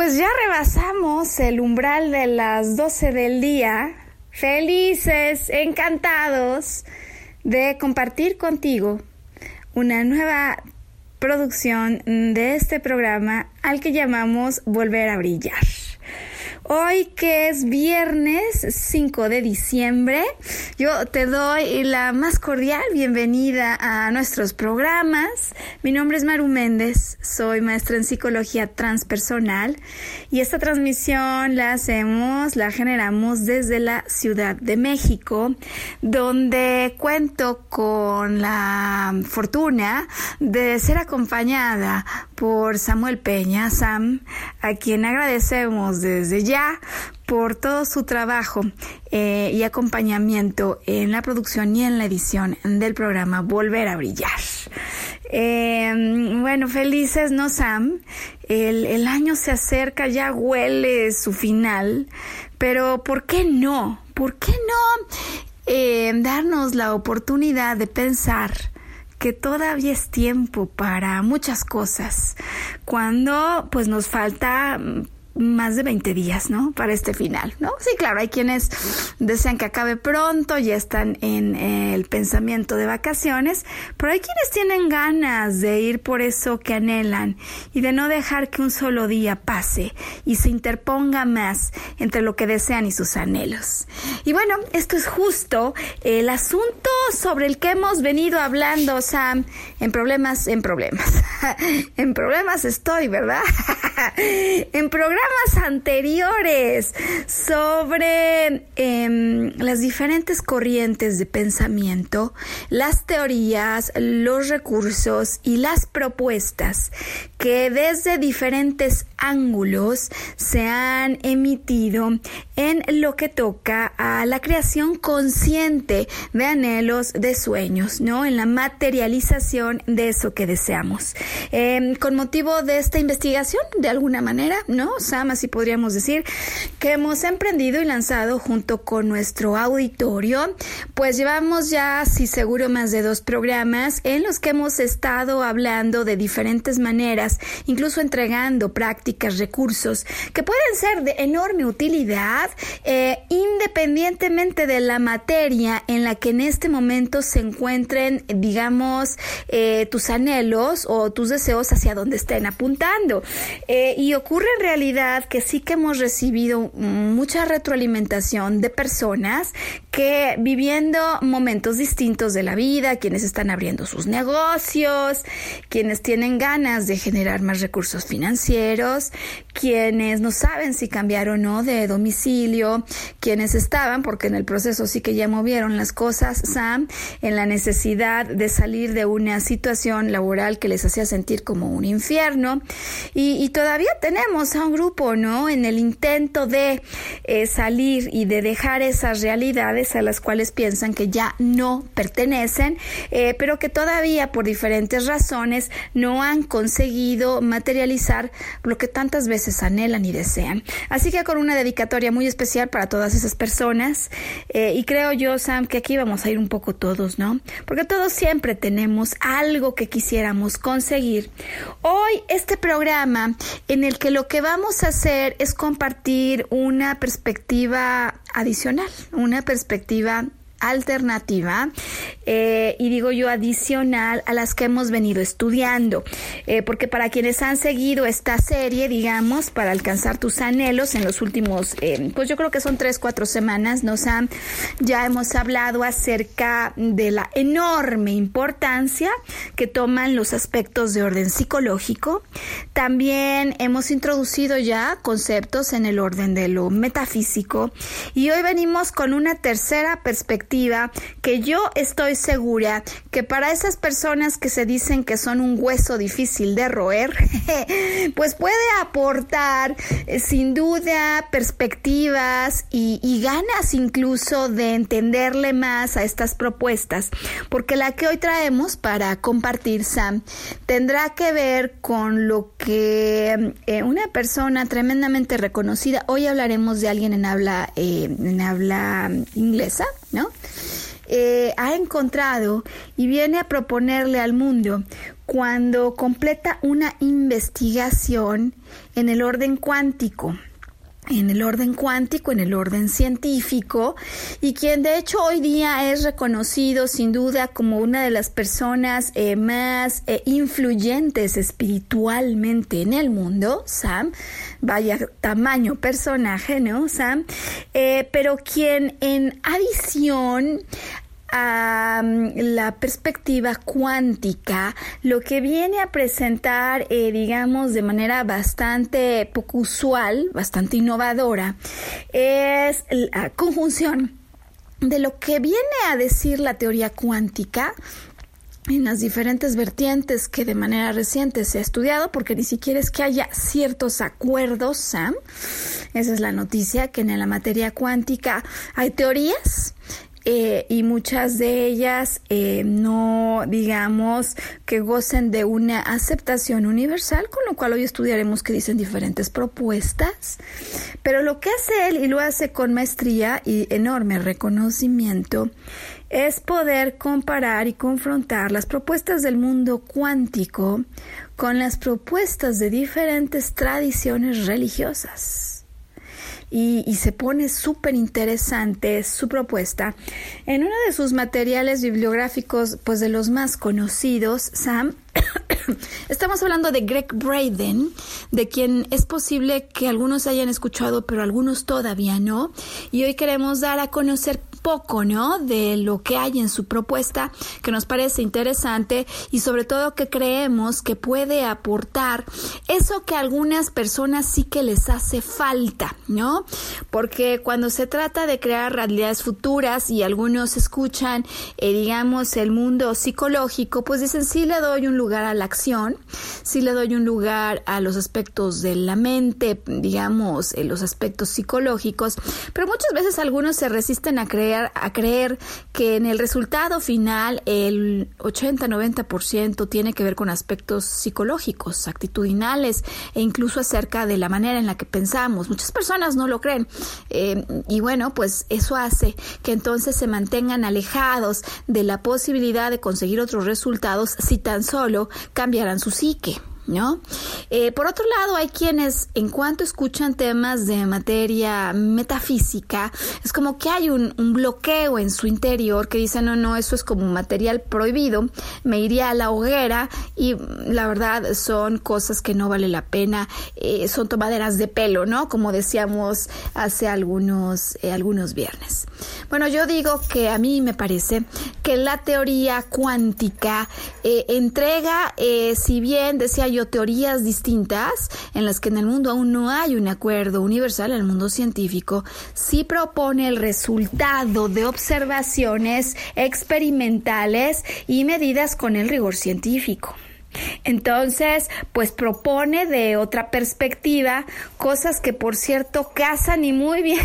Pues ya rebasamos el umbral de las 12 del día. Felices, encantados de compartir contigo una nueva producción de este programa al que llamamos Volver a Brillar. Hoy que es viernes 5 de diciembre, yo te doy la más cordial bienvenida a nuestros programas. Mi nombre es Maru Méndez, soy maestra en psicología transpersonal y esta transmisión la hacemos, la generamos desde la Ciudad de México, donde cuento con la fortuna de ser acompañada por Samuel Peña, Sam, a quien agradecemos desde ya por todo su trabajo eh, y acompañamiento en la producción y en la edición del programa Volver a Brillar. Eh, bueno, felices, ¿no, Sam? El, el, año se acerca, ya huele su final, pero ¿por qué no? ¿Por qué no eh, darnos la oportunidad de pensar? que todavía es tiempo para muchas cosas, cuando pues nos falta más de 20 días, ¿no? Para este final, ¿no? Sí, claro, hay quienes desean que acabe pronto, ya están en el pensamiento de vacaciones, pero hay quienes tienen ganas de ir por eso que anhelan y de no dejar que un solo día pase y se interponga más entre lo que desean y sus anhelos. Y bueno, esto es justo el asunto sobre el que hemos venido hablando, Sam, en problemas, en problemas. en problemas estoy, ¿verdad? en programas anteriores sobre em, las diferentes corrientes de pensamiento, las teorías, los recursos y las propuestas que desde diferentes ángulos se han emitido en lo que toca a la creación consciente de anhelos, de sueños, ¿no? En la materialización de eso que deseamos. Em, con motivo de esta investigación, de alguna manera, ¿no? Sam, así podríamos decir, que hemos emprendido y lanzado junto con nuestro auditorio, pues llevamos ya, si seguro, más de dos programas en los que hemos estado hablando de diferentes maneras, incluso entregando prácticas, recursos que pueden ser de enorme utilidad, eh, independientemente de la materia en la que en este momento se encuentren, digamos, eh, tus anhelos o tus deseos hacia donde estén apuntando. Eh, y ocurre en realidad que sí que hemos recibido mucha retroalimentación de personas que viviendo momentos distintos de la vida, quienes están abriendo sus negocios, quienes tienen ganas de generar más recursos financieros, quienes no saben si cambiar o no de domicilio, quienes estaban, porque en el proceso sí que ya movieron las cosas, Sam, en la necesidad de salir de una situación laboral que les hacía sentir como un infierno. Y, todavía tenemos a un grupo, ¿no? En el intento de eh, salir y de dejar esas realidades a las cuales piensan que ya no pertenecen, eh, pero que todavía por diferentes razones no han conseguido materializar lo que tantas veces anhelan y desean. Así que con una dedicatoria muy especial para todas esas personas, eh, y creo yo, Sam, que aquí vamos a ir un poco todos, ¿no? Porque todos siempre tenemos algo que quisiéramos conseguir. Hoy este programa en el que lo que vamos a hacer es compartir una perspectiva adicional, una perspectiva alternativa eh, y digo yo adicional a las que hemos venido estudiando. Eh, porque para quienes han seguido esta serie digamos para alcanzar tus anhelos en los últimos eh, pues yo creo que son tres cuatro semanas nos han ya hemos hablado acerca de la enorme importancia que toman los aspectos de orden psicológico. También hemos introducido ya conceptos en el orden de lo metafísico. Y hoy venimos con una tercera perspectiva que yo estoy segura que para esas personas que se dicen que son un hueso difícil de roer, pues puede aportar eh, sin duda perspectivas y, ganas incluso de entenderle más a estas propuestas, porque la que hoy traemos para compartir, Sam, tendrá que ver con lo que eh, una persona tremendamente reconocida, hoy hablaremos de alguien en habla, eh, en habla inglesa, ¿no? Eh, ha encontrado y viene a proponerle al mundo cuando completa una investigación en el orden cuántico en el orden cuántico, en el orden científico, y quien de hecho hoy día es reconocido sin duda como una de las personas eh, más eh, influyentes espiritualmente en el mundo, Sam, vaya tamaño personaje, ¿no, Sam? Eh, pero quien en adición a mm, la perspectiva cuántica, lo que viene a presentar, eh, digamos, de manera bastante poco usual, bastante innovadora, es la conjunción de lo que viene a decir la teoría cuántica en las diferentes vertientes que de manera reciente se ha estudiado, porque ni siquiera es que haya ciertos acuerdos, Sam. Esa es la noticia, que en la materia cuántica hay teorías eh, y muchas de ellas eh, no digamos que gocen de una aceptación universal, con lo cual hoy estudiaremos que dicen diferentes propuestas. Pero lo que hace él y lo hace con maestría y enorme reconocimiento es poder comparar y confrontar las propuestas del mundo cuántico con las propuestas de diferentes tradiciones religiosas y, se pone súper interesante su propuesta. En uno de sus materiales bibliográficos, pues de los más conocidos, Sam, Estamos hablando de Greg Braden, de quien es posible que algunos hayan escuchado, pero algunos todavía no. Y hoy queremos dar a conocer poco, ¿no? De lo que hay en su propuesta, que nos parece interesante y sobre todo que creemos que puede aportar eso que a algunas personas sí que les hace falta, ¿no? Porque cuando se trata de crear realidades futuras y algunos escuchan, eh, digamos, el mundo psicológico, pues dicen, sí le doy un lugar a la acción, sí le doy un lugar a los aspectos de la mente, digamos, eh, los aspectos psicológicos, pero muchas veces algunos se resisten a creer a creer que en el resultado final el 80-90% tiene que ver con aspectos psicológicos, actitudinales e incluso acerca de la manera en la que pensamos. Muchas personas no lo creen eh, y bueno, pues eso hace que entonces se mantengan alejados de la posibilidad de conseguir otros resultados si tan solo cambiaran su psique. ¿No? Eh, por otro lado, hay quienes, en cuanto escuchan temas de materia metafísica, es como que hay un, bloqueo en su interior que dicen, no, no, eso es como material prohibido, me iría a la hoguera y la verdad son cosas que no vale la pena, eh, son tomaderas de pelo, ¿no? Como decíamos hace algunos, eh, algunos viernes. Bueno, yo digo que a mí me parece que la teoría cuántica entrega, si bien decía yo, teorías distintas en las que en el mundo aún no hay un acuerdo universal, el mundo científico sí propone el resultado de observaciones experimentales y medidas con el rigor científico. Entonces, pues propone de otra perspectiva cosas que por cierto casan y muy bien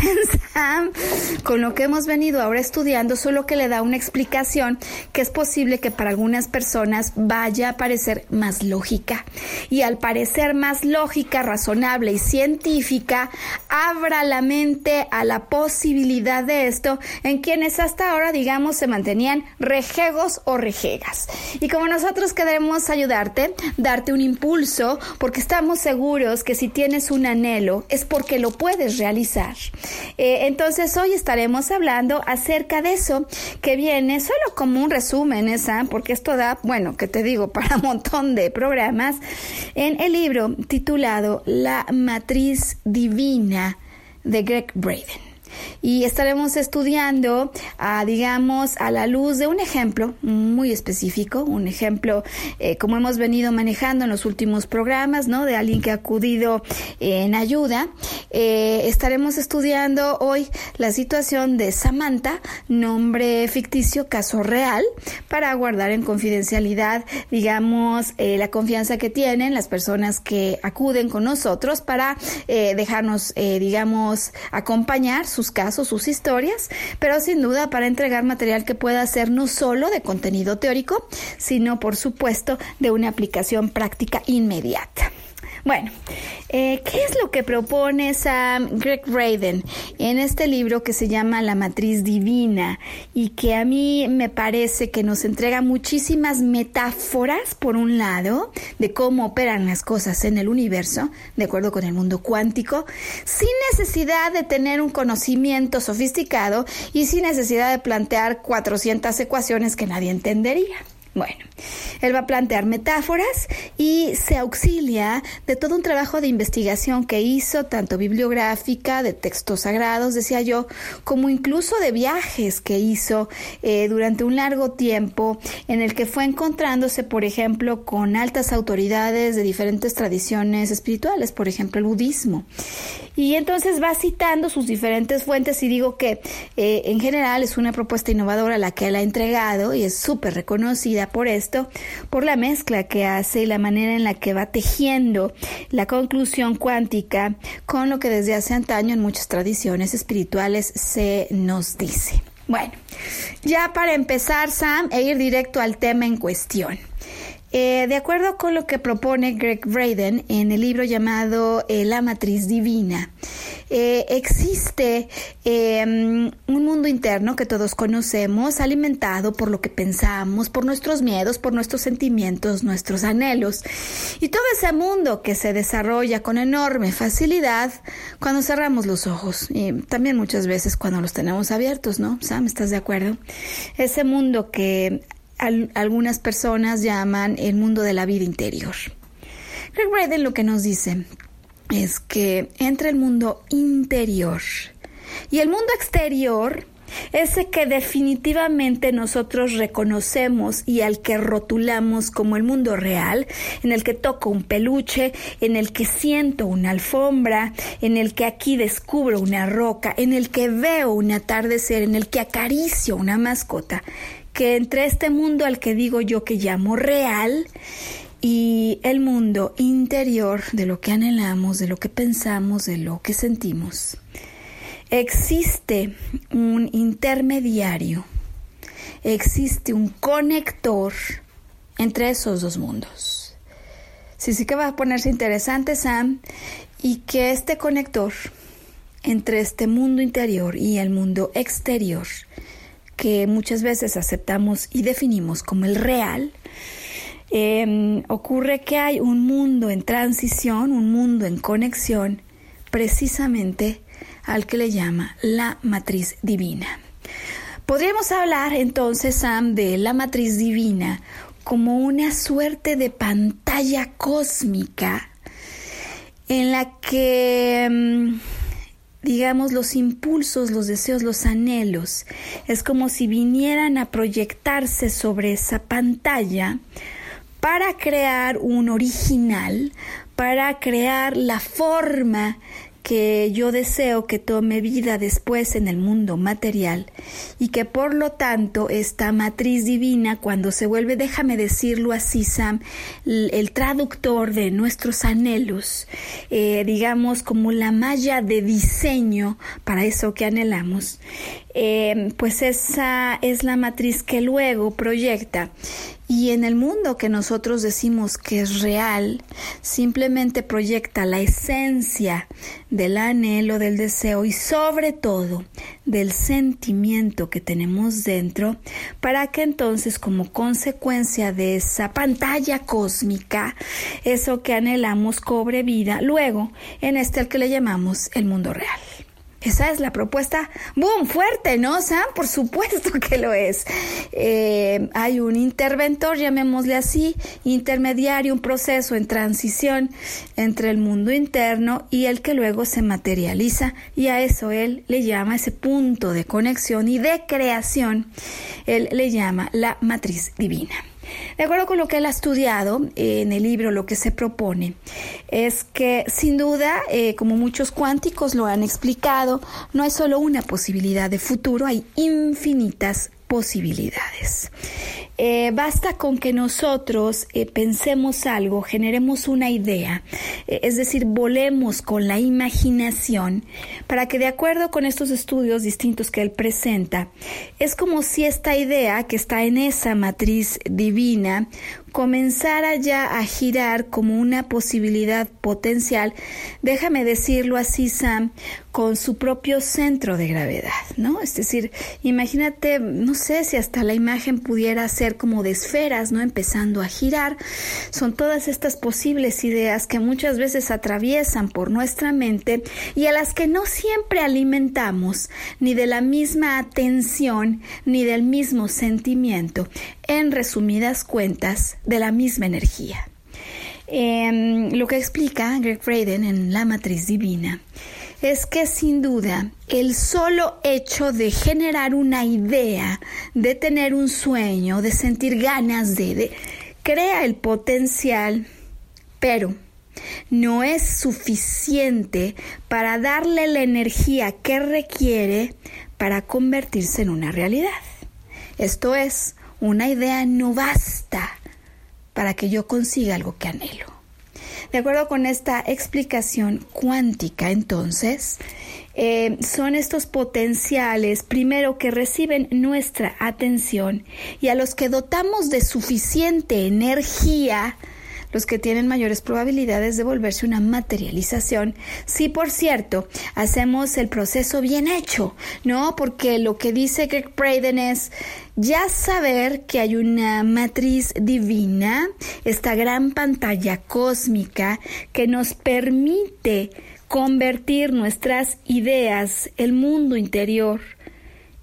con lo que hemos venido ahora estudiando, solo que le da una explicación que es posible que para algunas personas vaya a parecer más lógica. Y al parecer más lógica, razonable y científica, abra la mente a la posibilidad de esto en quienes hasta ahora, digamos, se mantenían rejegos o rejegas. Y como nosotros queremos ayudarte, darte un impulso, porque estamos seguros que si tienes un anhelo es porque lo puedes realizar. Eh, entonces hoy estaremos hablando acerca de eso que viene solo como un resumen, esa, porque esto da, bueno, que te digo, para un montón de programas, en el libro titulado La matriz divina de Greg Braden y estaremos estudiando, a, digamos, a la luz de un ejemplo muy específico, un ejemplo eh, como hemos venido manejando en los últimos programas, ¿no? De alguien que ha acudido en ayuda. Eh, estaremos estudiando hoy la situación de Samantha, nombre ficticio, caso real, para guardar en confidencialidad, digamos, eh, la confianza que tienen las personas que acuden con nosotros para dejarnos, digamos, acompañar sus casos, sus historias, pero sin duda para entregar material que pueda ser no solo de contenido teórico, sino por supuesto de una aplicación práctica inmediata. Bueno, eh, ¿qué es lo que propone Sam Greg Raden en este libro que se llama La Matriz Divina y que a mí me parece que nos entrega muchísimas metáforas, por un lado, de cómo operan las cosas en el universo, de acuerdo con el mundo cuántico, sin necesidad de tener un conocimiento sofisticado y sin necesidad de plantear 400 ecuaciones que nadie entendería. Bueno, él va a plantear metáforas y se auxilia de todo un trabajo de investigación que hizo, tanto bibliográfica, de textos sagrados, decía yo, como incluso de viajes que hizo eh, durante un largo tiempo, en el que fue encontrándose, por ejemplo, con altas autoridades de diferentes tradiciones espirituales, por ejemplo, el budismo. Y entonces va citando sus diferentes fuentes y digo que eh, en general es una propuesta innovadora la que él ha entregado y es súper reconocida por esto, por la mezcla que hace y la manera en la que va tejiendo la conclusión cuántica con lo que desde hace antaño en muchas tradiciones espirituales se nos dice. Bueno, ya para empezar, Sam, e ir directo al tema en cuestión. Eh, de acuerdo con lo que propone Greg Braden en el libro llamado eh, La Matriz Divina, eh, existe em, un mundo interno que todos conocemos, alimentado por lo que pensamos, por nuestros miedos, por nuestros sentimientos, nuestros anhelos. Y todo ese mundo que se desarrolla con enorme facilidad cuando cerramos los ojos y también muchas veces cuando los tenemos abiertos, ¿no? Sam, ¿estás de acuerdo? Ese mundo que algunas personas llaman el mundo de la vida interior. Greg Braden lo que nos dice es que entre el mundo interior y el mundo exterior, ese que definitivamente nosotros reconocemos y al que rotulamos como el mundo real, en el que toco un peluche, en el que siento una alfombra, en el que aquí descubro una roca, en el que veo un atardecer, en el que acaricio una mascota, que entre este mundo al que digo yo que llamo real y el mundo interior de lo que anhelamos, de lo que pensamos, de lo que sentimos. Existe un intermediario, existe un conector entre esos dos mundos. Sí, sí que va a ponerse interesante, Sam, y que este conector entre este mundo interior y el mundo exterior, que muchas veces aceptamos y definimos como el real, Em, ocurre que hay un mundo en transición, un mundo en conexión, precisamente al que le llama la matriz divina. Podríamos hablar entonces, Sam, de la matriz divina como una suerte de pantalla cósmica en la que, em, digamos, los impulsos, los deseos, los anhelos, es como si vinieran a proyectarse sobre esa pantalla para crear un original, para crear la forma que yo deseo que tome vida después en el mundo material y que por lo tanto esta matriz divina cuando se vuelve, déjame decirlo así Sam, el, traductor de nuestros anhelos, eh, digamos como la malla de diseño para eso que anhelamos, eh, pues esa es la matriz que luego proyecta y en el mundo que nosotros decimos que es real, simplemente proyecta la esencia del anhelo, del deseo y sobre todo del sentimiento que tenemos dentro, para que entonces como consecuencia de esa pantalla cósmica, eso que anhelamos cobre vida luego en este al que le llamamos el mundo real. Esa es la propuesta, boom, fuerte, ¿no, Sam? Por supuesto que lo es. Eh, hay un interventor, llamémosle así, intermediario, un proceso en transición entre el mundo interno y el que luego se materializa y a eso él le llama ese punto de conexión y de creación, él le llama la matriz divina. De acuerdo con lo que él ha estudiado en el libro, lo que se propone es que sin duda, eh, como muchos cuánticos lo han explicado, no hay solo una posibilidad de futuro, hay infinitas posibilidades. Eh, basta con que nosotros eh, pensemos algo, generemos una idea, eh, es decir, volemos con la imaginación para que de acuerdo con estos estudios distintos que él presenta, es como si esta idea que está en esa matriz divina comenzara ya a girar como una posibilidad potencial, déjame decirlo así, Sam, con su propio centro de gravedad, ¿no? Es decir, imagínate, no sé si hasta la imagen pudiera ser como de esferas, ¿no? Empezando a girar. Son todas estas posibles ideas que muchas veces atraviesan por nuestra mente y a las que no siempre alimentamos ni de la misma atención ni del mismo sentimiento. En resumidas cuentas, de la misma energía. Em, lo que explica Greg Braden en La Matriz Divina es que sin duda el solo hecho de generar una idea, de tener un sueño, de sentir ganas de, de crea el potencial, pero no es suficiente para darle la energía que requiere para convertirse en una realidad. Esto es, una idea no basta para que yo consiga algo que anhelo. De acuerdo con esta explicación cuántica, entonces, eh, son estos potenciales, primero, que reciben nuestra atención y a los que dotamos de suficiente energía, los que tienen mayores probabilidades de volverse una materialización. Si, por cierto, hacemos el proceso bien hecho, ¿no? Porque lo que dice Greg Braden es ya saber que hay una matriz divina, esta gran pantalla cósmica que nos permite convertir nuestras ideas, el mundo interior,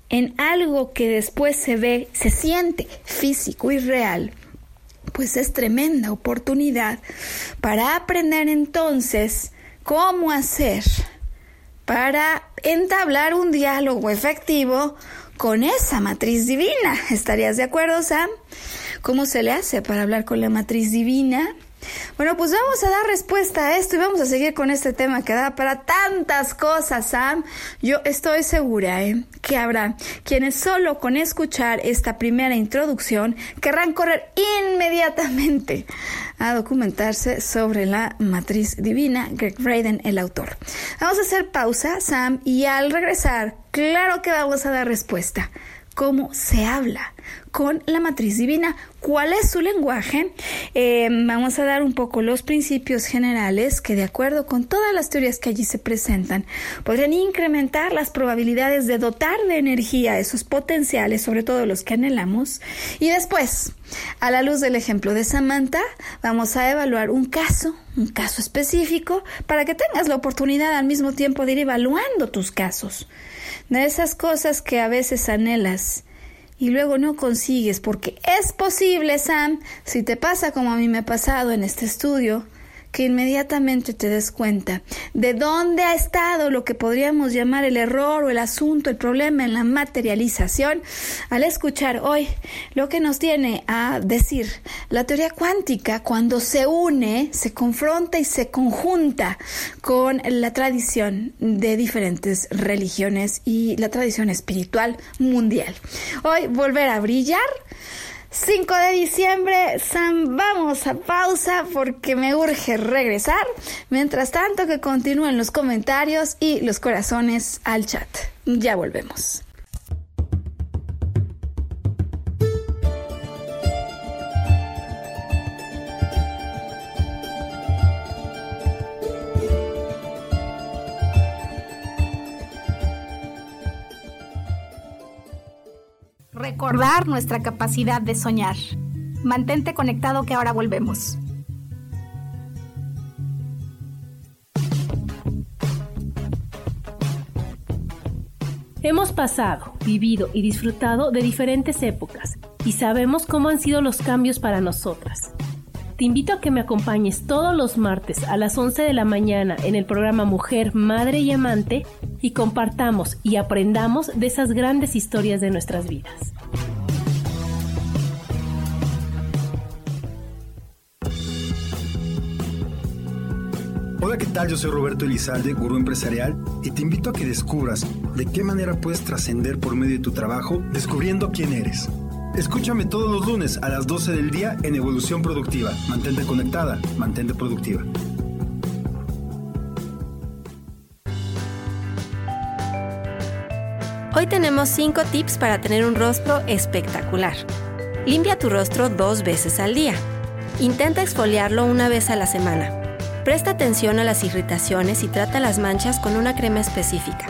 en algo que después se ve, se siente físico y real pues es tremenda oportunidad para aprender entonces cómo hacer para entablar un diálogo efectivo con esa matriz divina. ¿Estarías de acuerdo, Sam? ¿Cómo se le hace para hablar con la matriz divina? Bueno, pues vamos a dar respuesta a esto y vamos a seguir con este tema que da para tantas cosas, Sam. Yo estoy segura ¿eh? que habrá quienes solo con escuchar esta primera introducción querrán correr inmediatamente a documentarse sobre la matriz divina, Greg Braden, el autor. Vamos a hacer pausa, Sam, y al regresar, claro que vamos a dar respuesta. ¿Cómo se habla? con la matriz divina. ¿Cuál es su lenguaje? Eh, vamos a dar un poco los principios generales que de acuerdo con todas las teorías que allí se presentan podrían incrementar las probabilidades de dotar de energía esos potenciales, sobre todo los que anhelamos. Y después, a la luz del ejemplo de Samantha, vamos a evaluar un caso, un caso específico, para que tengas la oportunidad al mismo tiempo de ir evaluando tus casos. De esas cosas que a veces anhelas y luego no consigues, porque es posible, Sam, si te pasa como a mí me ha pasado en este estudio, que inmediatamente te des cuenta de dónde ha estado lo que podríamos llamar el error o el asunto, el problema en la materialización, al escuchar hoy lo que nos tiene a decir la teoría cuántica cuando se une, se confronta y se conjunta con la tradición de diferentes religiones y la tradición espiritual mundial. Hoy volver a brillar 5 de diciembre, Sam, vamos a pausa porque me urge regresar. Mientras tanto, que continúen los comentarios y los corazones al chat. Ya volvemos. Recordar nuestra capacidad de soñar. Mantente conectado que ahora volvemos. Hemos pasado, vivido y disfrutado de diferentes épocas y sabemos cómo han sido los cambios para nosotras. Te invito a que me acompañes todos los martes a las 11 de la mañana en el programa Mujer, Madre y Amante y compartamos y aprendamos de esas grandes historias de nuestras vidas. Hola, ¿qué tal? Yo soy Roberto Elizalde, gurú empresarial, y te invito a que descubras de qué manera puedes trascender por medio de tu trabajo descubriendo quién eres. Escúchame todos los lunes a las 12 del día en Evolución Productiva. Mantente conectada, mantente productiva. Hoy tenemos 5 tips para tener un rostro espectacular. Limpia tu rostro dos veces al día. Intenta exfoliarlo una vez a la semana. Presta atención a las irritaciones y trata las manchas con una crema específica.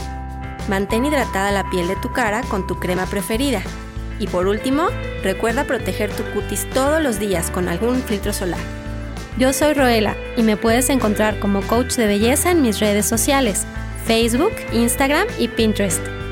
Mantén hidratada la piel de tu cara con tu crema preferida y por último, recuerda proteger tu cutis todos los días con algún filtro solar. Yo soy Roela y me puedes encontrar como coach de belleza en mis redes sociales, Facebook, Instagram y Pinterest.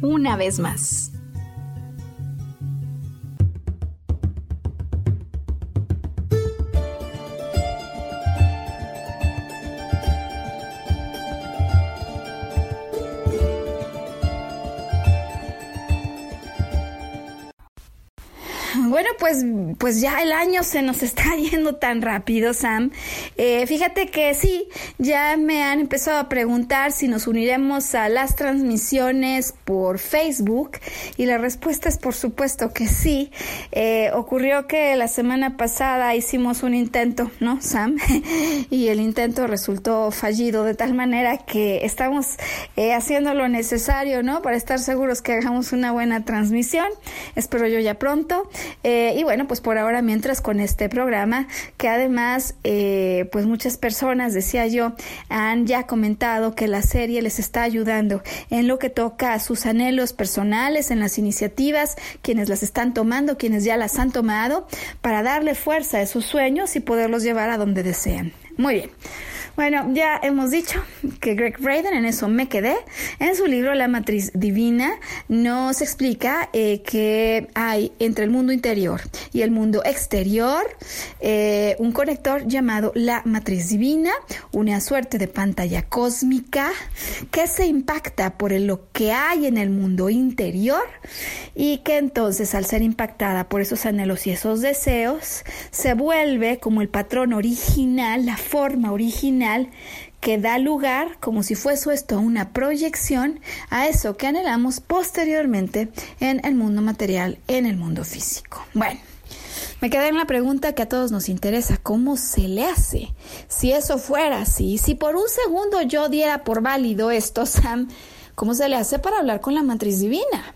una vez más. Bueno, pues, pues ya el año se nos está yendo tan rápido, Sam. Eh, fíjate que sí, ya me han empezado a preguntar si nos uniremos a las transmisiones por Facebook y la respuesta es por supuesto que sí. Eh, ocurrió que la semana pasada hicimos un intento, ¿no, Sam? y el intento resultó fallido de tal manera que estamos eh, haciendo lo necesario, ¿no? Para estar seguros que hagamos una buena transmisión. Espero yo ya pronto. Eh, y bueno, pues por ahora mientras con este programa, que además, eh, pues muchas personas, decía yo, han ya comentado que la serie les está ayudando en lo que toca a sus anhelos personales, en las iniciativas, quienes las están tomando, quienes ya las han tomado, para darle fuerza a sus sueños y poderlos llevar a donde desean. Muy bien. Bueno, ya hemos dicho que Greg Braden, en eso me quedé, en su libro La Matriz Divina nos explica eh, que hay entre el mundo interior y el mundo exterior eh, un conector llamado la Matriz Divina, una suerte de pantalla cósmica que se impacta por lo que hay en el mundo interior y que entonces al ser impactada por esos anhelos y esos deseos se vuelve como el patrón original, la forma original que da lugar, como si fuese esto una proyección, a eso que anhelamos posteriormente en el mundo material, en el mundo físico. Bueno. Me quedé en la pregunta que a todos nos interesa, ¿cómo se le hace? Si eso fuera así, si por un segundo yo diera por válido esto, Sam, ¿cómo se le hace para hablar con la matriz divina?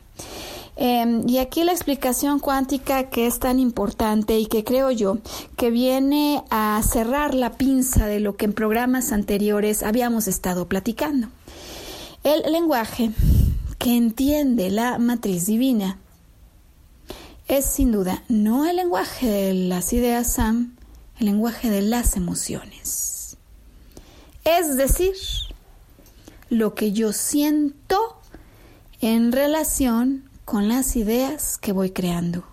Em, y aquí la explicación cuántica que es tan importante y que creo yo que viene a cerrar la pinza de lo que en programas anteriores habíamos estado platicando. El lenguaje que entiende la matriz divina es sin duda no el lenguaje de las ideas Sam, el lenguaje de las emociones. Es decir, lo que yo siento en relación con las ideas que voy creando,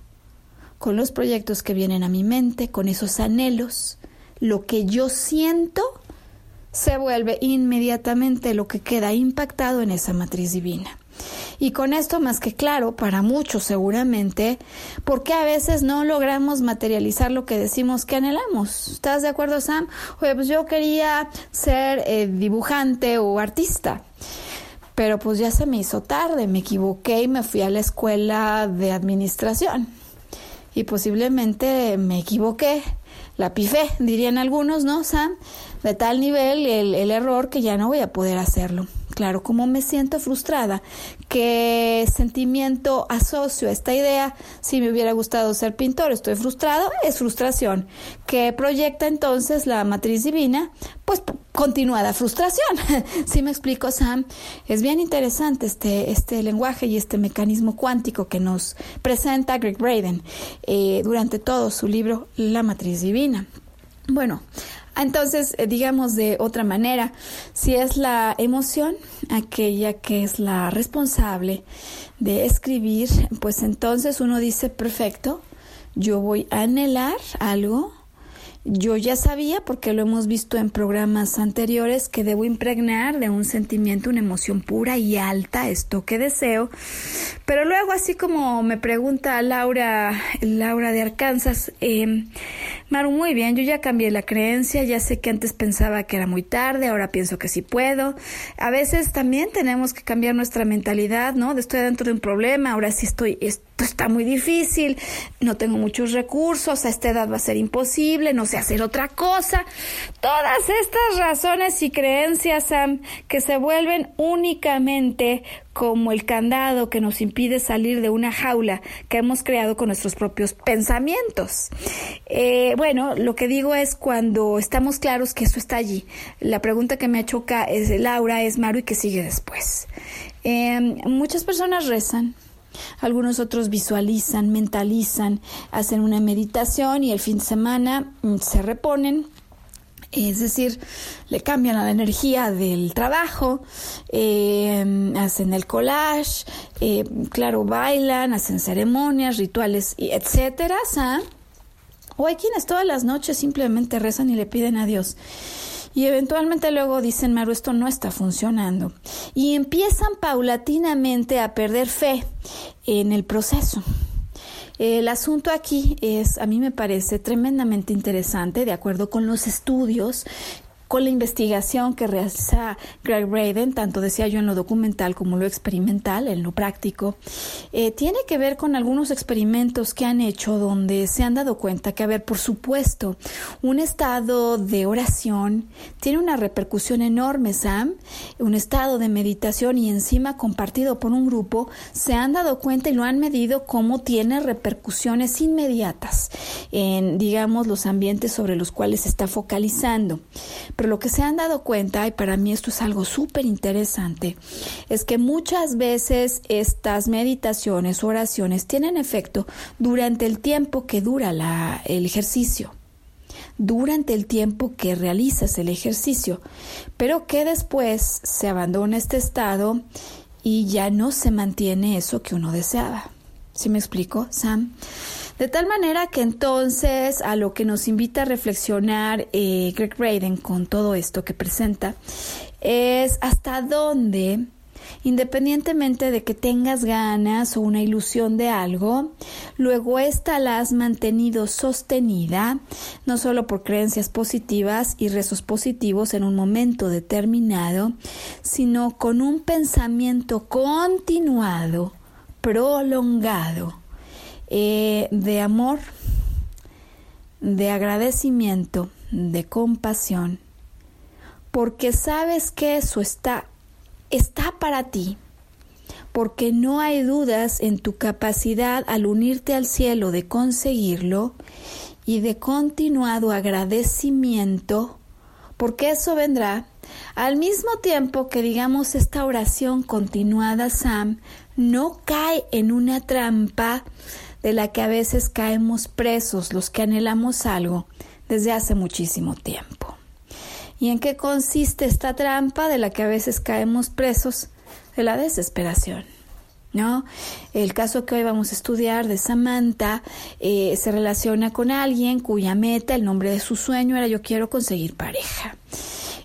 con los proyectos que vienen a mi mente, con esos anhelos, lo que yo siento se vuelve inmediatamente lo que queda impactado en esa matriz divina. Y con esto más que claro, para muchos seguramente, porque a veces no logramos materializar lo que decimos que anhelamos. ¿Estás de acuerdo, Sam? Pues yo quería ser eh, dibujante o artista pero pues ya se me hizo tarde, me equivoqué y me fui a la escuela de administración. Y posiblemente me equivoqué, la pifé, dirían algunos, ¿no, Sam? De tal nivel el, el error que ya no voy a poder hacerlo claro cómo me siento frustrada, qué sentimiento asocio a esta idea, si me hubiera gustado ser pintor, estoy frustrado, es frustración, que proyecta entonces la matriz divina, pues continuada frustración. si me explico, Sam, es bien interesante este, este lenguaje y este mecanismo cuántico que nos presenta Greg Braden eh, durante todo su libro La matriz divina. Bueno, entonces, eh, digamos de otra manera, si es la emoción aquella que es la responsable de escribir, pues entonces uno dice, perfecto, yo voy a anhelar algo yo ya sabía, porque lo hemos visto en programas anteriores, que debo impregnar de un sentimiento, una emoción pura y alta, esto que deseo. Pero luego, así como me pregunta Laura, Laura de Arkansas, eh, Maru, muy bien, yo ya cambié la creencia, ya sé que antes pensaba que era muy tarde, ahora pienso que sí puedo. A veces también tenemos que cambiar nuestra mentalidad, ¿no? De estoy dentro de un problema, ahora sí estoy, esto está muy difícil, no tengo muchos recursos, a esta edad va a ser imposible, no sé hacer otra cosa. Todas estas razones y creencias, Sam, que se vuelven únicamente como el candado que nos impide salir de una jaula que hemos creado con nuestros propios pensamientos. Eh, bueno, lo que digo es cuando estamos claros que eso está allí. La pregunta que me choca es Laura, es Maru y que sigue después. Eh, muchas personas rezan, algunos otros visualizan, mentalizan, hacen una meditación y el fin de semana mm, se reponen. Es decir, le cambian a la energía del trabajo, eh, hacen el collage, eh, claro, bailan, hacen ceremonias, rituales, etcétera. O hay quienes todas las noches simplemente rezan y le piden a Dios y eventualmente luego dicen, Maru, esto no está funcionando. Y empiezan paulatinamente a perder fe en el proceso. El asunto aquí es, a mí me parece tremendamente interesante, de acuerdo con los estudios con la investigación que realiza Greg Braden, tanto decía yo en lo documental como lo experimental, en lo práctico, eh, tiene que ver con algunos experimentos que han hecho donde se han dado cuenta que, a ver, por supuesto, un estado de oración tiene una repercusión enorme, Sam, un estado de meditación y encima compartido por un grupo, se han dado cuenta y lo han medido cómo tiene repercusiones inmediatas en, digamos, los ambientes sobre los cuales se está focalizando. Pero lo que se han dado cuenta, y para mí esto es algo súper interesante, es que muchas veces estas meditaciones, oraciones, tienen efecto durante el tiempo que dura la, el ejercicio durante el tiempo que realizas el ejercicio, pero que después se abandona este estado y ya no se mantiene eso que uno deseaba. ¿Sí me explico, Sam? De tal manera que entonces a lo que nos invita a reflexionar eh, Greg Braden con todo esto que presenta es hasta dónde independientemente de que tengas ganas o una ilusión de algo, luego esta la has mantenido sostenida, no solo por creencias positivas y rezos positivos en un momento determinado, sino con un pensamiento continuado, prolongado eh, de amor, de agradecimiento, de compasión, porque sabes que eso está, está para ti, porque no hay dudas en tu capacidad al unirte al cielo de conseguirlo y de continuado agradecimiento, porque eso vendrá. Al mismo tiempo que digamos esta oración continuada, Sam, no cae en una trampa de la que a veces caemos presos los que anhelamos algo desde hace muchísimo tiempo. ¿Y en qué consiste esta trampa de la que a veces caemos presos? De la desesperación. ¿No? El caso que hoy vamos a estudiar de Samantha eh, se relaciona con alguien cuya meta, el nombre de su sueño era yo quiero conseguir pareja.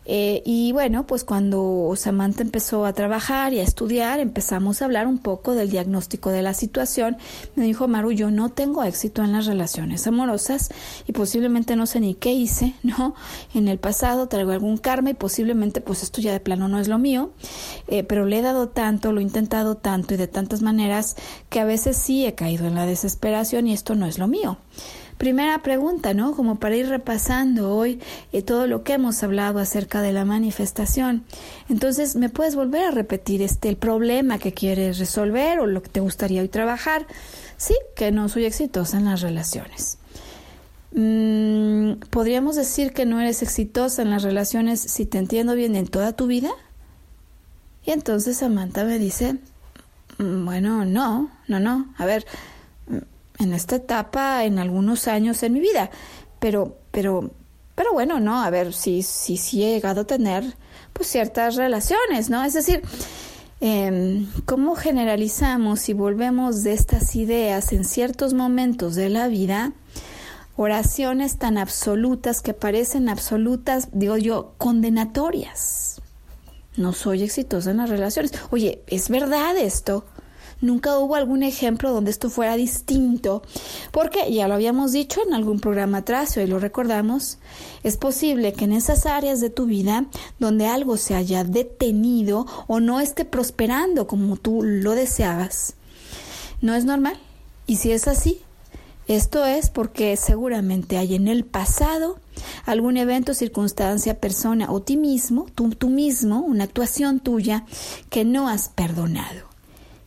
Eh, y bueno, pues cuando Samantha empezó a trabajar y a estudiar, empezamos a hablar un poco del diagnóstico de la situación. Me dijo, Maru, yo no tengo éxito en las relaciones amorosas y posiblemente no sé ni qué hice, ¿no? En el pasado traigo algún karma y posiblemente pues esto ya de plano no es lo mío, eh, pero le he dado tanto, lo he intentado tanto y de tantas maneras que a veces sí he caído en la desesperación y esto no es lo mío primera pregunta, ¿no? Como para ir repasando hoy eh, todo lo que hemos hablado acerca de la manifestación. Entonces, ¿me puedes volver a repetir este el problema que quieres resolver o lo que te gustaría hoy trabajar? Sí, que no soy exitosa en las relaciones. Mm, ¿Podríamos decir que no eres exitosa en las relaciones si te entiendo bien en toda tu vida? Y entonces Samantha me dice, mm, bueno, no, no, no. A ver, en esta etapa en algunos años en mi vida. Pero, pero, pero bueno, no, a ver, sí, sí, sí he llegado a tener pues ciertas relaciones, ¿no? Es decir, eh, ¿cómo generalizamos y volvemos de estas ideas en ciertos momentos de la vida? Oraciones tan absolutas que parecen absolutas, digo yo, condenatorias. No soy exitosa en las relaciones. Oye, ¿es verdad esto? Nunca hubo algún ejemplo donde esto fuera distinto, porque ya lo habíamos dicho en algún programa atrás, y hoy lo recordamos, es posible que en esas áreas de tu vida donde algo se haya detenido o no esté prosperando como tú lo deseabas, no es normal. Y si es así, esto es porque seguramente hay en el pasado algún evento, circunstancia, persona o ti mismo, tú, tú mismo, una actuación tuya que no has perdonado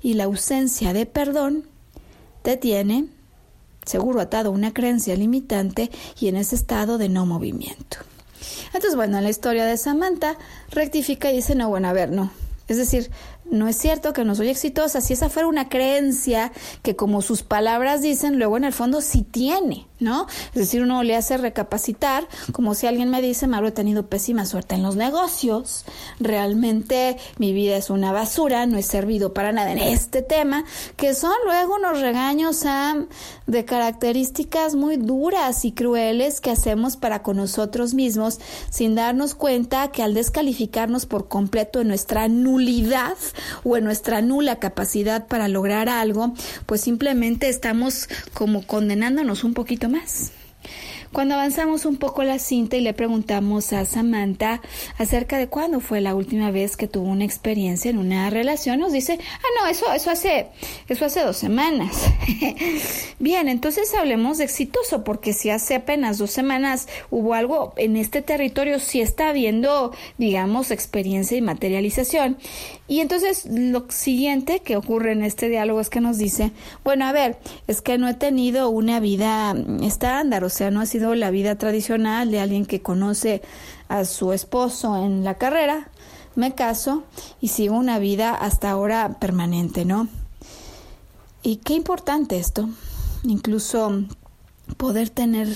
y la ausencia de perdón te tiene seguro atado a una creencia limitante y en ese estado de no movimiento. Entonces, bueno, la historia de Samantha rectifica y dice, no, bueno, a ver, no. Es decir, no es cierto que no soy exitosa. Si esa fuera una creencia que como sus palabras dicen, luego en el fondo sí tiene, ¿no? Es decir, uno le hace recapacitar, como si alguien me dice, Mauro, he tenido pésima suerte en los negocios, realmente mi vida es una basura, no he servido para nada en este tema, que son luego unos regaños de características muy duras y crueles que hacemos para con nosotros mismos sin darnos cuenta que al descalificarnos por completo en nuestra nulidad, o en nuestra nula capacidad para lograr algo, pues simplemente estamos como condenándonos un poquito más. Cuando avanzamos un poco la cinta y le preguntamos a Samantha acerca de cuándo fue la última vez que tuvo una experiencia en una relación, nos dice, ah, no, eso, eso hace, eso hace dos semanas. Bien, entonces hablemos de exitoso, porque si hace apenas dos semanas hubo algo en este territorio, sí está habiendo, digamos, experiencia y materialización. Y entonces lo siguiente que ocurre en este diálogo es que nos dice, bueno, a ver, es que no he tenido una vida estándar, o sea, no ha sido la vida tradicional de alguien que conoce a su esposo en la carrera, me caso y sigo una vida hasta ahora permanente, ¿no? Y qué importante esto, incluso poder tener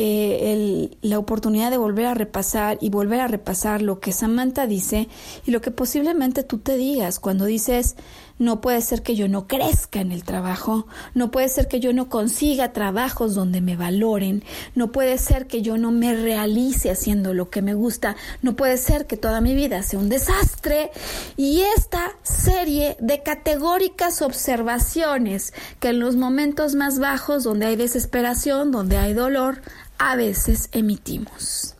eh, la oportunidad de volver a repasar y volver a repasar lo que Samantha dice y lo que posiblemente tú te digas cuando dices, no puede ser que yo no crezca en el trabajo, no puede ser que yo no consiga trabajos donde me valoren, no puede ser que yo no me realice haciendo lo que me gusta, no puede ser que toda mi vida sea un desastre. Y esta serie de categóricas observaciones que en los momentos más bajos, donde hay desesperación, donde hay dolor, a veces emitimos.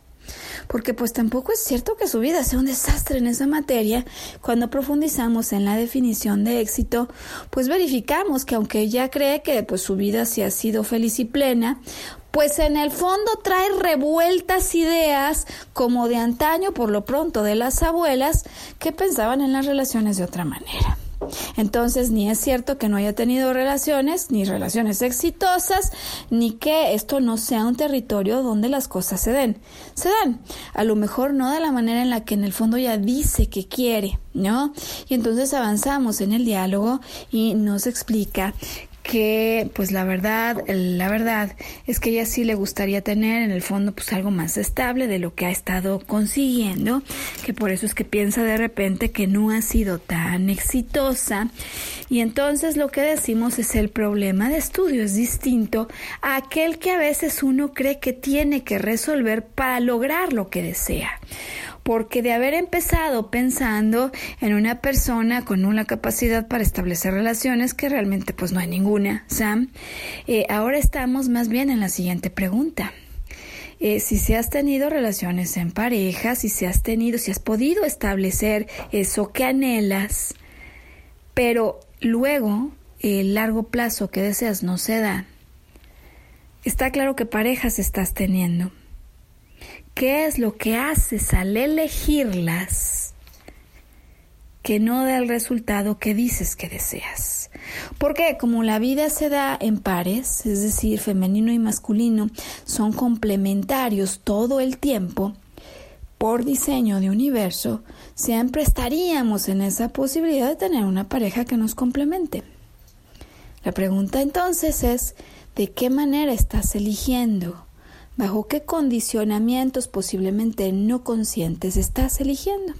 Porque pues tampoco es cierto que su vida sea un desastre en esa materia. Cuando profundizamos en la definición de éxito, pues verificamos que aunque ella cree que pues su vida sí ha sido feliz y plena, pues en el fondo trae revueltas ideas como de antaño, por lo pronto, de las abuelas que pensaban en las relaciones de otra manera. Entonces, ni es cierto que no haya tenido relaciones, ni relaciones exitosas, ni que esto no sea un territorio donde las cosas se den. Se dan. A lo mejor no de la manera en la que en el fondo ya dice que quiere, ¿no? Y entonces avanzamos en el diálogo y nos explica que pues la verdad, la verdad es que ella sí le gustaría tener en el fondo pues algo más estable de lo que ha estado consiguiendo, que por eso es que piensa de repente que no ha sido tan exitosa. Y entonces lo que decimos es el problema de estudio es distinto a aquel que a veces uno cree que tiene que resolver para lograr lo que desea porque de haber empezado pensando en una persona con una capacidad para establecer relaciones que realmente pues no hay ninguna, Sam, eh, ahora estamos más bien en la siguiente pregunta. Eh, si se has tenido relaciones en pareja, si se has tenido, si has podido establecer eso que anhelas, pero luego el largo plazo que deseas no se da, está claro que parejas estás teniendo ¿Qué es lo que haces al elegirlas que no da el resultado que dices que deseas? Porque como la vida se da en pares, es decir, femenino y masculino, son complementarios todo el tiempo, por diseño de universo, siempre estaríamos en esa posibilidad de tener una pareja que nos complemente. La pregunta entonces es, ¿de qué manera estás eligiendo? Bajo qué condicionamientos posiblemente no conscientes estás eligiendo.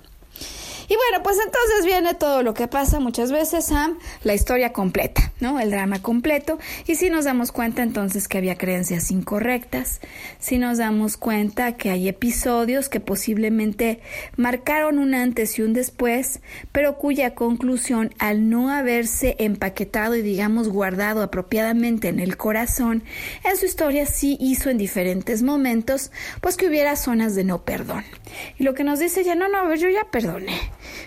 Y bueno, pues entonces viene todo lo que pasa muchas veces, Sam, la historia completa, ¿no? El drama completo. Y si nos damos cuenta entonces que había creencias incorrectas, si nos damos cuenta que hay episodios que posiblemente marcaron un antes y un después, pero cuya conclusión al no haberse empaquetado y digamos guardado apropiadamente en el corazón, en su historia sí hizo en diferentes momentos, pues que hubiera zonas de no perdón. Y lo que nos dice ya, no, no, yo ya perdoné.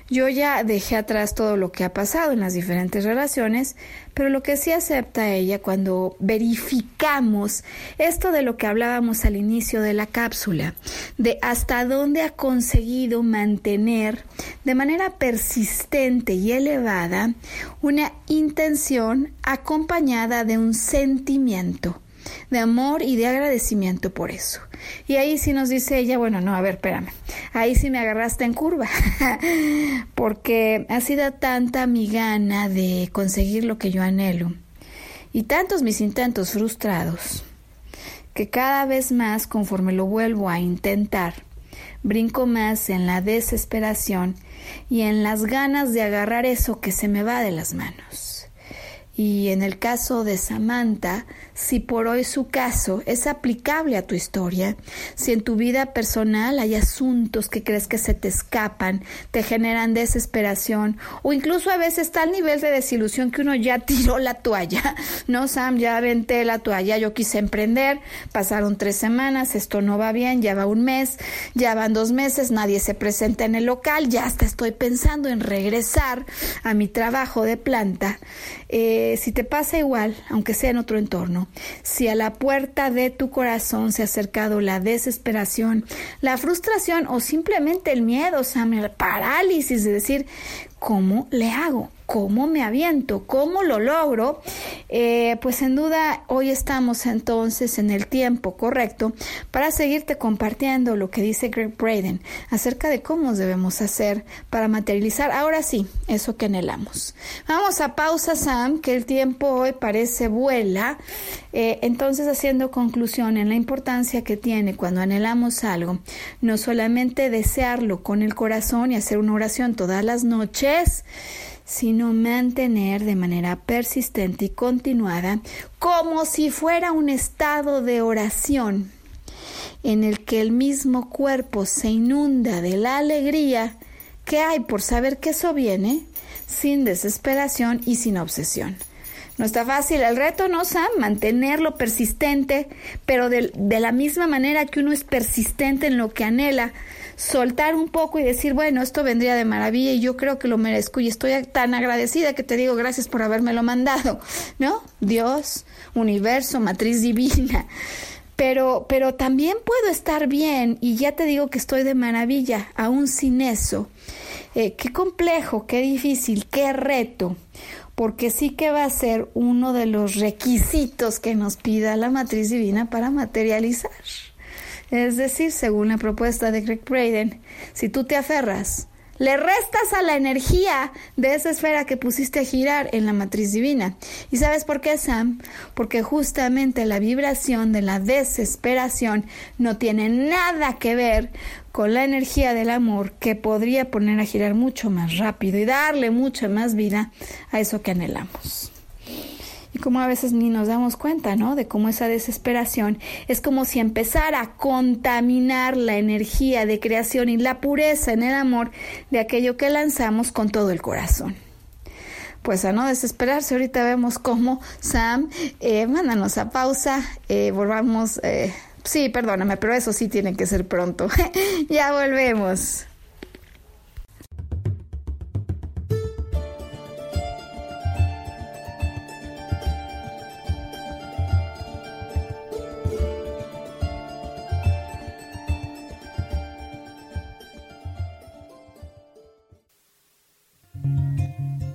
Yo ya dejé atrás todo lo que ha pasado en las diferentes relaciones, pero lo que sí acepta ella cuando verificamos esto de lo que hablábamos al inicio de la cápsula, de hasta dónde ha conseguido mantener de manera persistente y elevada una intención acompañada de un sentimiento de amor y de agradecimiento por eso. Y ahí sí nos dice ella, bueno, no, a ver, espérame, ahí sí me agarraste en curva, porque ha sido tanta mi gana de conseguir lo que yo anhelo y tantos mis intentos frustrados, que cada vez más, conforme lo vuelvo a intentar, brinco más en la desesperación y en las ganas de agarrar eso que se me va de las manos. Y en el caso de Samantha, si por hoy su caso es aplicable a tu historia, si en tu vida personal hay asuntos que crees que se te escapan, te generan desesperación o incluso a veces está al nivel de desilusión que uno ya tiró la toalla, no Sam, ya aventé la toalla, yo quise emprender, pasaron tres semanas, esto no va bien, ya va un mes, ya van dos meses, nadie se presenta en el local, ya hasta estoy pensando en regresar a mi trabajo de planta. Eh, si te pasa igual, aunque sea en otro entorno, si a la puerta de tu corazón se ha acercado la desesperación, la frustración o simplemente el miedo, Sam, el parálisis de decir, ¿cómo le hago? ¿Cómo me aviento? ¿Cómo lo logro? Eh, pues sin duda hoy estamos entonces en el tiempo correcto para seguirte compartiendo lo que dice Greg Braden acerca de cómo debemos hacer para materializar ahora sí eso que anhelamos. Vamos a pausa, Sam, que el tiempo hoy parece vuela. Eh, entonces, haciendo conclusión en la importancia que tiene cuando anhelamos algo, no solamente desearlo con el corazón y hacer una oración todas las noches, sino mantener de manera persistente y continuada como si fuera un estado de oración en el que el mismo cuerpo se inunda de la alegría que hay por saber que eso viene sin desesperación y sin obsesión. No está fácil el reto, ¿no, Sam? Mantenerlo persistente, pero de, de, la misma manera que uno es persistente en lo que anhela, soltar un poco y decir, bueno, esto vendría de maravilla y yo creo que lo merezco y estoy tan agradecida que te digo gracias por habérmelo mandado, ¿no? Dios, universo, matriz divina. pero, pero también puedo estar bien y ya te digo que estoy de maravilla, aún sin eso. Eh, qué complejo, qué difícil, qué reto, porque sí que va a ser uno de los requisitos que nos pida la matriz divina para materializar. Es decir, según la propuesta de Greg Braden, si tú te aferras le restas a la energía de esa esfera que pusiste a girar en la matriz divina. ¿Y sabes por qué, Sam? Porque justamente la vibración de la desesperación no tiene nada que ver con la energía del amor que podría poner a girar mucho más rápido y darle mucha más vida a eso que anhelamos como a veces ni nos damos cuenta, ¿no? De cómo esa desesperación es como si empezara a contaminar la energía de creación y la pureza en el amor de aquello que lanzamos con todo el corazón. Pues a no desesperarse, ahorita vemos cómo Sam, eh, mándanos a pausa, eh, volvamos, eh, sí, perdóname, pero eso sí tiene que ser pronto. ya volvemos.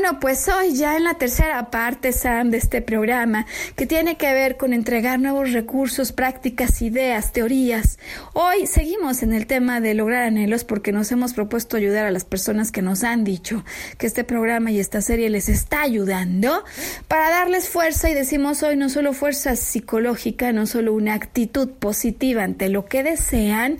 Bueno, pues hoy ya en la tercera parte, Sam, de este programa, que tiene que ver con entregar nuevos recursos, prácticas, ideas, teorías. Hoy seguimos en el tema de lograr anhelos porque nos hemos propuesto ayudar a las personas que nos han dicho que este programa y esta serie les está ayudando para darles fuerza y decimos hoy no solo fuerza psicológica, no solo una actitud positiva ante lo que desean,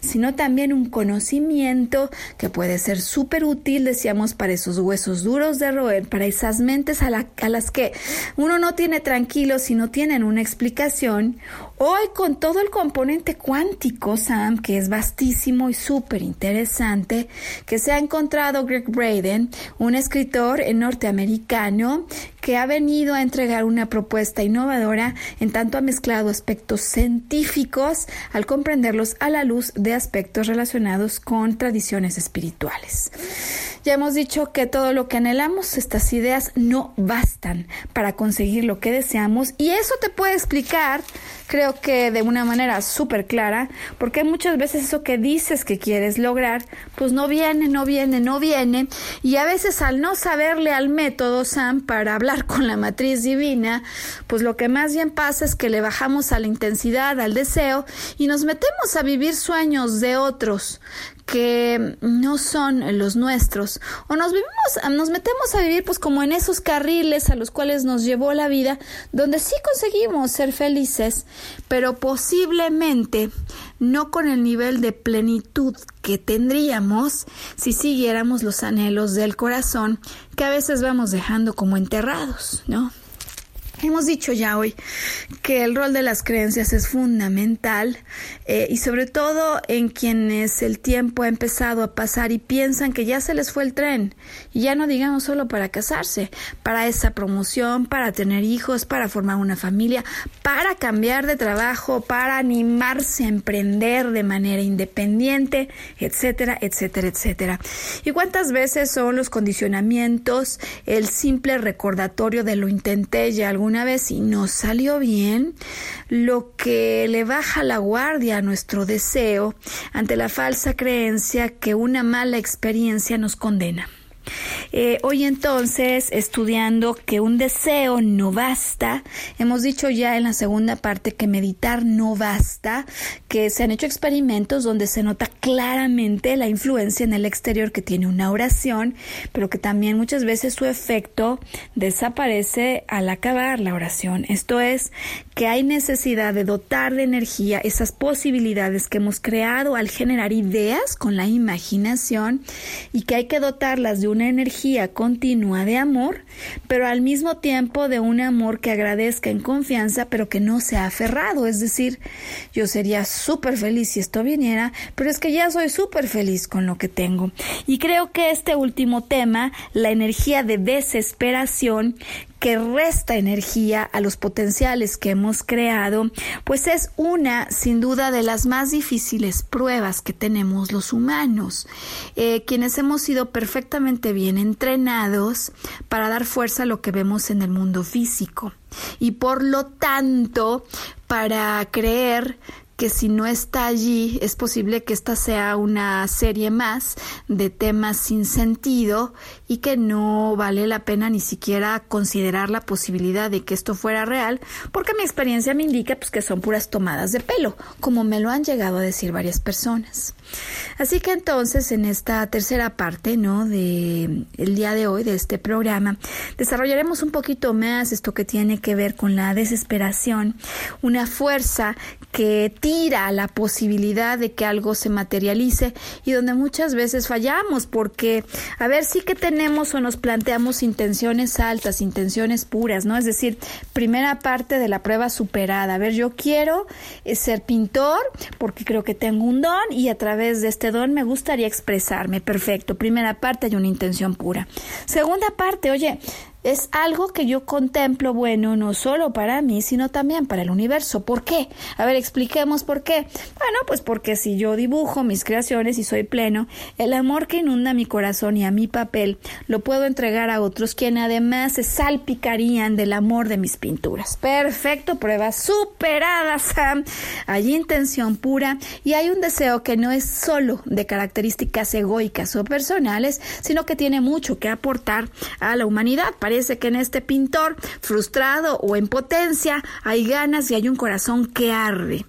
sino también un conocimiento que puede ser súper útil, decíamos, para esos huesos duros de roer, para esas mentes a, las que uno no tiene tranquilo si no tienen una explicación Hoy con todo el componente cuántico, Sam, que es vastísimo y súper interesante, que se ha encontrado Greg Braden, un escritor norteamericano que ha venido a entregar una propuesta innovadora en tanto ha mezclado aspectos científicos al comprenderlos a la luz de aspectos relacionados con tradiciones espirituales. Ya hemos dicho que todo lo que anhelamos, estas ideas no bastan para conseguir lo que deseamos y eso te puede explicar creo que de una manera súper clara, porque muchas veces eso que dices que quieres lograr, pues no viene, no viene, no viene, y a veces al no saberle al método Sam para hablar con la matriz divina, pues lo que más bien pasa es que le bajamos a la intensidad, al deseo, y nos metemos a vivir sueños de otros que no son los nuestros o nos vivimos nos metemos a vivir pues como en esos carriles a los cuales nos llevó la vida donde sí conseguimos ser felices pero posiblemente no con el nivel de plenitud que tendríamos si siguiéramos los anhelos del corazón que a veces vamos dejando como enterrados, ¿no? Hemos dicho ya hoy que el rol de las creencias es fundamental eh, y sobre todo en quienes el tiempo ha empezado a pasar y piensan que ya se les fue el tren y ya no digamos solo para casarse, para esa promoción, para tener hijos, para formar una familia, para cambiar de trabajo, para animarse a emprender de manera independiente, etcétera, etcétera, etcétera. ¿Y cuántas veces son los condicionamientos el simple recordatorio de lo intenté ya algún una vez y no salió bien, lo que le baja la guardia a nuestro deseo ante la falsa creencia que una mala experiencia nos condena. Eh, hoy entonces, estudiando que un deseo no basta, hemos dicho ya en la segunda parte que meditar no basta, que se han hecho experimentos donde se nota claramente la influencia en el exterior que tiene una oración, pero que también muchas veces su efecto desaparece al acabar la oración. Esto es que hay necesidad de dotar de energía esas posibilidades que hemos creado al generar ideas con la imaginación y que hay que dotarlas de una energía continua de amor, pero al mismo tiempo de un amor que agradezca en confianza, pero que no sea aferrado. Es decir, yo sería súper feliz si esto viniera, pero es que ya soy súper feliz con lo que tengo. Y creo que este último tema, la energía de desesperación, que resta energía a los potenciales que hemos creado, pues es una, sin duda, de las más difíciles pruebas que tenemos los humanos, eh, quienes hemos sido perfectamente bien entrenados para dar fuerza a lo que vemos en el mundo físico. Y por lo tanto para creer que si no está allí es posible que esta sea una serie más de temas sin sentido y que no vale la pena ni siquiera considerar la posibilidad de que esto fuera real, porque mi experiencia me indica pues que son puras tomadas de pelo, como me lo han llegado a decir varias personas. Así que entonces en esta tercera parte, ¿no? de el día de hoy de este programa, desarrollaremos un poquito más esto que tiene que ver con la desesperación, una fuerza que tira la posibilidad de que algo se materialice y donde muchas veces fallamos porque a ver sí que tenemos o nos planteamos intenciones altas, intenciones puras, ¿no? Es decir, primera parte de la prueba superada. A ver, yo quiero eh, ser pintor porque creo que tengo un don y a través de este don me gustaría expresarme. Perfecto. Primera parte hay una intención pura. Segunda parte, oye, es algo que yo contemplo bueno no solo para mí, sino también para el universo. ¿Por qué? A ver, expliquemos por qué. Bueno, pues porque si yo dibujo mis creaciones y soy pleno, el amor que inunda mi corazón y a mi papel lo puedo entregar a otros quienes además se salpicarían del amor de mis pinturas. Perfecto, prueba superada, Sam. Hay intención pura y hay un deseo que no es solo de características egoicas o personales, sino que tiene mucho que aportar a la humanidad parece que en este pintor, frustrado o en potencia, hay ganas y hay un corazón que arde.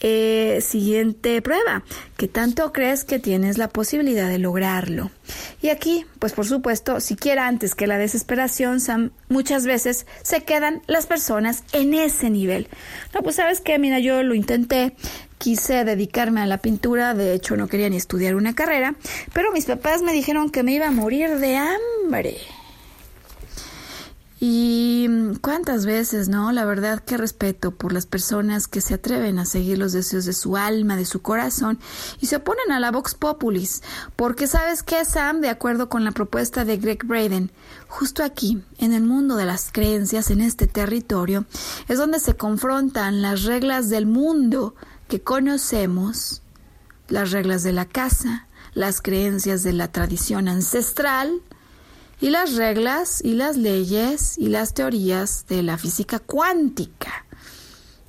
Eh, siguiente prueba, ¿qué tanto crees que tienes la posibilidad de lograrlo? Y aquí, pues por supuesto, siquiera antes que la desesperación, muchas veces se quedan las personas en ese nivel. No, pues sabes que, mira, yo lo intenté, quise dedicarme a la pintura, de hecho no quería ni estudiar una carrera, pero mis papás me dijeron que me iba a morir de hambre. Y cuántas veces, ¿no? La verdad que respeto por las personas que se atreven a seguir los deseos de su alma, de su corazón, y se oponen a la Vox Populis. Porque sabes qué, Sam, de acuerdo con la propuesta de Greg Braden, justo aquí, en el mundo de las creencias, en este territorio, es donde se confrontan las reglas del mundo que conocemos, las reglas de la casa, las creencias de la tradición ancestral, y las reglas y las leyes y las teorías de la física cuántica,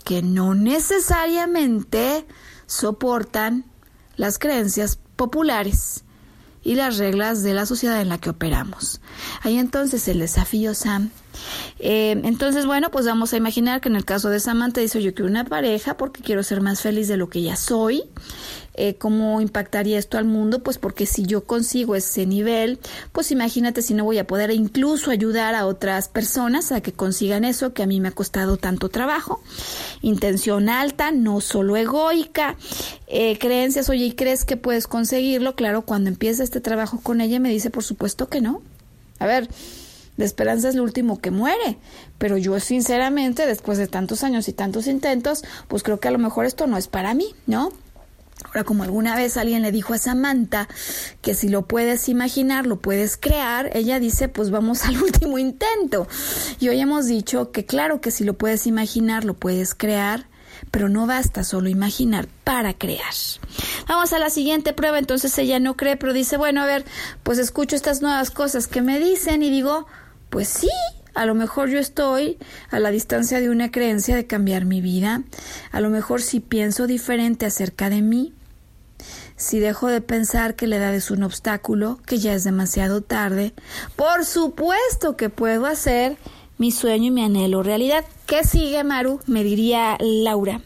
que no necesariamente soportan las creencias populares y las reglas de la sociedad en la que operamos. Ahí entonces el desafío, Sam. Eh, entonces, bueno, pues vamos a imaginar que en el caso de Samantha dice yo quiero una pareja porque quiero ser más feliz de lo que ya soy. Eh, ¿Cómo impactaría esto al mundo? Pues porque si yo consigo ese nivel, pues imagínate si no voy a poder incluso ayudar a otras personas a que consigan eso que a mí me ha costado tanto trabajo. Intención alta, no solo egoica. Eh, creencias, oye, ¿y crees que puedes conseguirlo? Claro, cuando empieza este trabajo con ella me dice, por supuesto que no. A ver, la esperanza es lo último que muere. Pero yo sinceramente, después de tantos años y tantos intentos, pues creo que a lo mejor esto no es para mí, ¿no? Ahora, como alguna vez alguien le dijo a Samantha que si lo puedes imaginar, lo puedes crear, ella dice, pues vamos al último intento. Y hoy hemos dicho que claro que si lo puedes imaginar, lo puedes crear, pero no basta solo imaginar para crear. Vamos a la siguiente prueba, entonces ella no cree, pero dice, bueno, a ver, pues escucho estas nuevas cosas que me dicen y digo, pues sí, a lo mejor yo estoy a la distancia de una creencia de cambiar mi vida. A lo mejor si pienso diferente acerca de mí, si dejo de pensar que la edad es un obstáculo, que ya es demasiado tarde, por supuesto que puedo hacer mi sueño y mi anhelo realidad. ¿Qué sigue, Maru? Me diría Laura.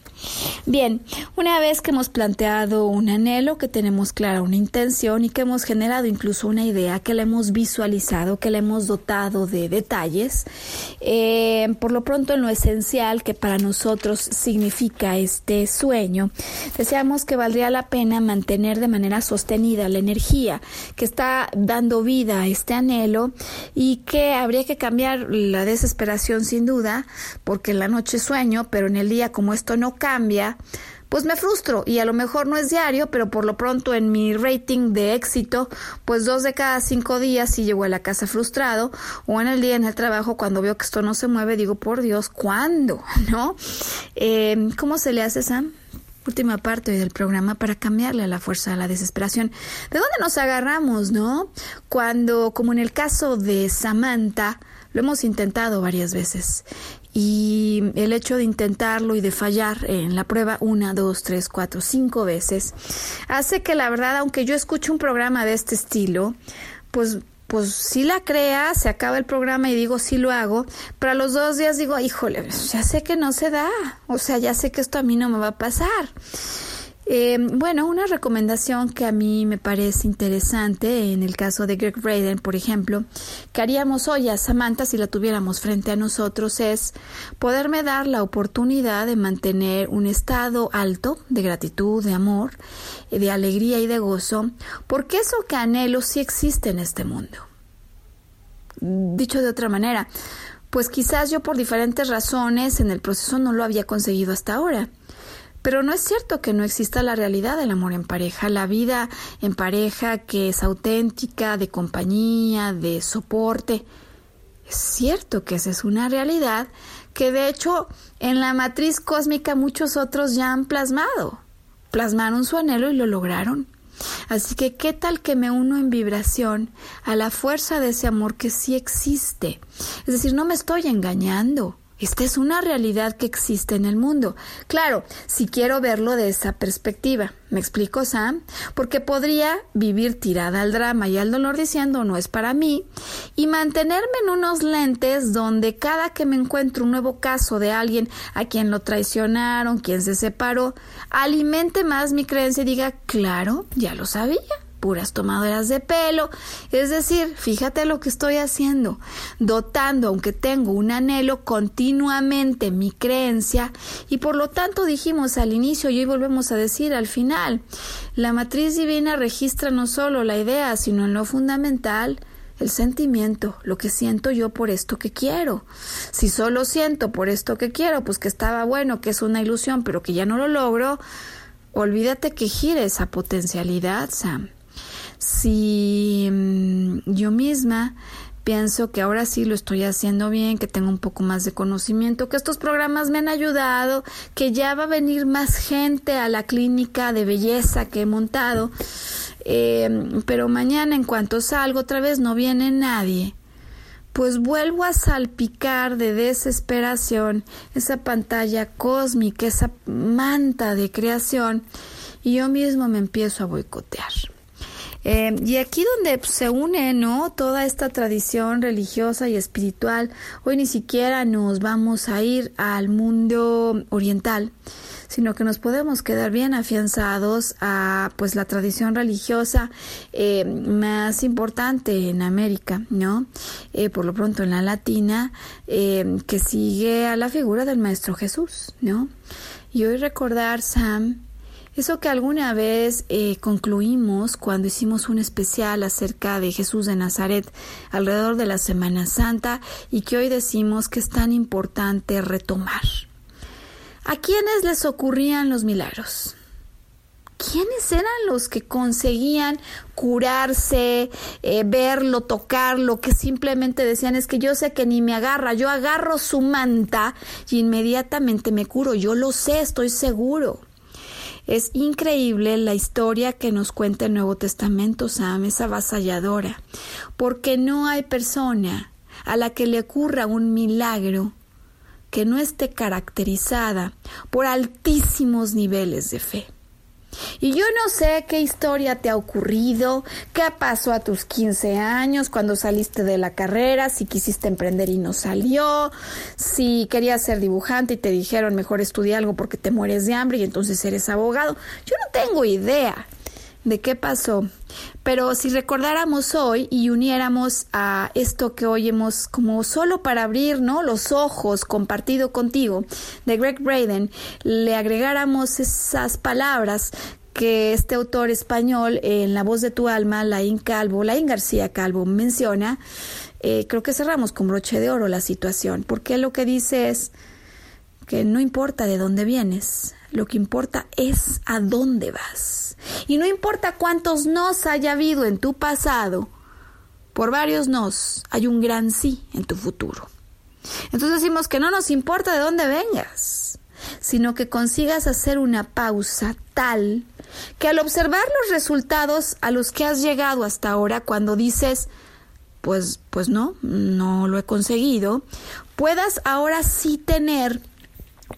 Bien, una vez que hemos planteado un anhelo, que tenemos clara una intención y que hemos generado incluso una idea, que la hemos visualizado, que la hemos dotado de detalles, eh, por lo pronto en lo esencial que para nosotros significa este sueño, deseamos que valdría la pena mantener de manera sostenida la energía que está dando vida a este anhelo y que habría que cambiar la desesperación sin duda, porque en la noche sueño, pero en el día como esto no cambia, cambia, pues me frustro y a lo mejor no es diario, pero por lo pronto en mi rating de éxito, pues dos de cada cinco días si llego a la casa frustrado o en el día en el trabajo cuando veo que esto no se mueve, digo, por Dios, ¿cuándo? ¿No? Eh, ¿Cómo se le hace, Sam? Última parte del programa para cambiarle a la fuerza a la desesperación. ¿De dónde nos agarramos, no? Cuando, como en el caso de Samantha, lo hemos intentado varias veces y el hecho de intentarlo y de fallar en la prueba una, dos, tres, cuatro, cinco veces hace que la verdad, aunque yo escuche un programa de este estilo, pues pues si la crea, se acaba el programa y digo sí lo hago, pero a los dos días digo, híjole, ya sé que no se da, o sea, ya sé que esto a mí no me va a pasar. Eh, bueno, una recomendación que a mí me parece interesante en el caso de Greg Braden, por ejemplo, que haríamos hoy a Samantha si la tuviéramos frente a nosotros es poderme dar la oportunidad de mantener un estado alto de gratitud, de amor, de alegría y de gozo, porque eso que anhelo sí existe en este mundo. Dicho de otra manera, pues quizás yo por diferentes razones en el proceso no lo había conseguido hasta ahora. Pero no es cierto que no exista la realidad del amor en pareja, la vida en pareja que es auténtica, de compañía, de soporte. Es cierto que esa es una realidad que de hecho en la matriz cósmica muchos otros ya han plasmado. Plasmaron su anhelo y lo lograron. Así que, ¿qué tal que me uno en vibración a la fuerza de ese amor que sí existe? Es decir, no me estoy engañando. Esta es una realidad que existe en el mundo. Claro, si quiero verlo de esa perspectiva. ¿Me explico, Sam? Porque podría vivir tirada al drama y al dolor diciendo no es para mí y mantenerme en unos lentes donde cada que me encuentro un nuevo caso de alguien a quien lo traicionaron, quien se separó, alimente más mi creencia y diga, claro, ya lo sabía puras tomadoras de pelo. Es decir, fíjate lo que estoy haciendo, dotando, aunque tengo un anhelo, continuamente mi creencia y por lo tanto dijimos al inicio y hoy volvemos a decir al final, la matriz divina registra no solo la idea, sino en lo fundamental, el sentimiento, lo que siento yo por esto que quiero. Si solo siento por esto que quiero, pues que estaba bueno, que es una ilusión, pero que ya no lo logro, olvídate que gire esa potencialidad, Sam si mm, yo misma pienso que ahora sí lo estoy haciendo bien, que tengo un poco más de conocimiento, que estos programas me han ayudado, que ya va a venir más gente a la clínica de belleza que he montado, em, pero mañana en cuanto salgo otra vez no viene nadie. Pues vuelvo a salpicar de desesperación esa pantalla cósmica, esa manta de creación, y yo mismo me empiezo a boicotear. Eh, y aquí donde se une, ¿no? Toda esta tradición religiosa y espiritual. Hoy ni siquiera nos vamos a ir al mundo oriental sino que nos podemos quedar bien afianzados a pues la tradición religiosa eh, más importante en América, ¿no? Eh, por lo pronto en la latina, que sigue a la figura del Maestro Jesús, ¿no? Y hoy recordar, Sam, eso que alguna vez eh, concluimos cuando hicimos un especial acerca de Jesús de Nazaret alrededor de la Semana Santa y que hoy decimos que es tan importante retomar. ¿A quiénes les ocurrían los milagros? ¿Quiénes eran los que conseguían curarse, eh, verlo, tocarlo, que simplemente decían es que yo sé que ni me agarra, yo agarro su manta y inmediatamente me curo, yo lo sé, estoy seguro. Es increíble la historia que nos cuenta el Nuevo Testamento, Sam, es avasalladora, porque no hay persona a la que le ocurra un milagro que no esté caracterizada por altísimos niveles de fe. Y yo no sé qué historia te ha ocurrido, qué pasó a tus 15 años cuando saliste de la carrera, si quisiste emprender y no salió, si querías ser dibujante y te dijeron mejor estudia algo porque te mueres de hambre y entonces eres abogado. Yo no tengo idea de qué pasó. Pero si recordáramos hoy y uniéramos a esto que hoy hemos como solo para abrir ¿no? los ojos compartido contigo de Greg Braden, le agregáramos esas palabras que este autor español en La voz de tu alma, Laín Calvo, Laín García Calvo menciona, eh, creo que cerramos con broche de oro la situación, porque lo que dice es que no importa de dónde vienes, lo que importa es a dónde vas. Y no importa cuántos nos haya habido en tu pasado, por varios nos hay un gran sí en tu futuro. Entonces decimos que no nos importa de dónde vengas, sino que consigas hacer una pausa tal que al observar los resultados a los que has llegado hasta ahora, cuando dices, pues, pues no, no lo he conseguido, puedas ahora sí tener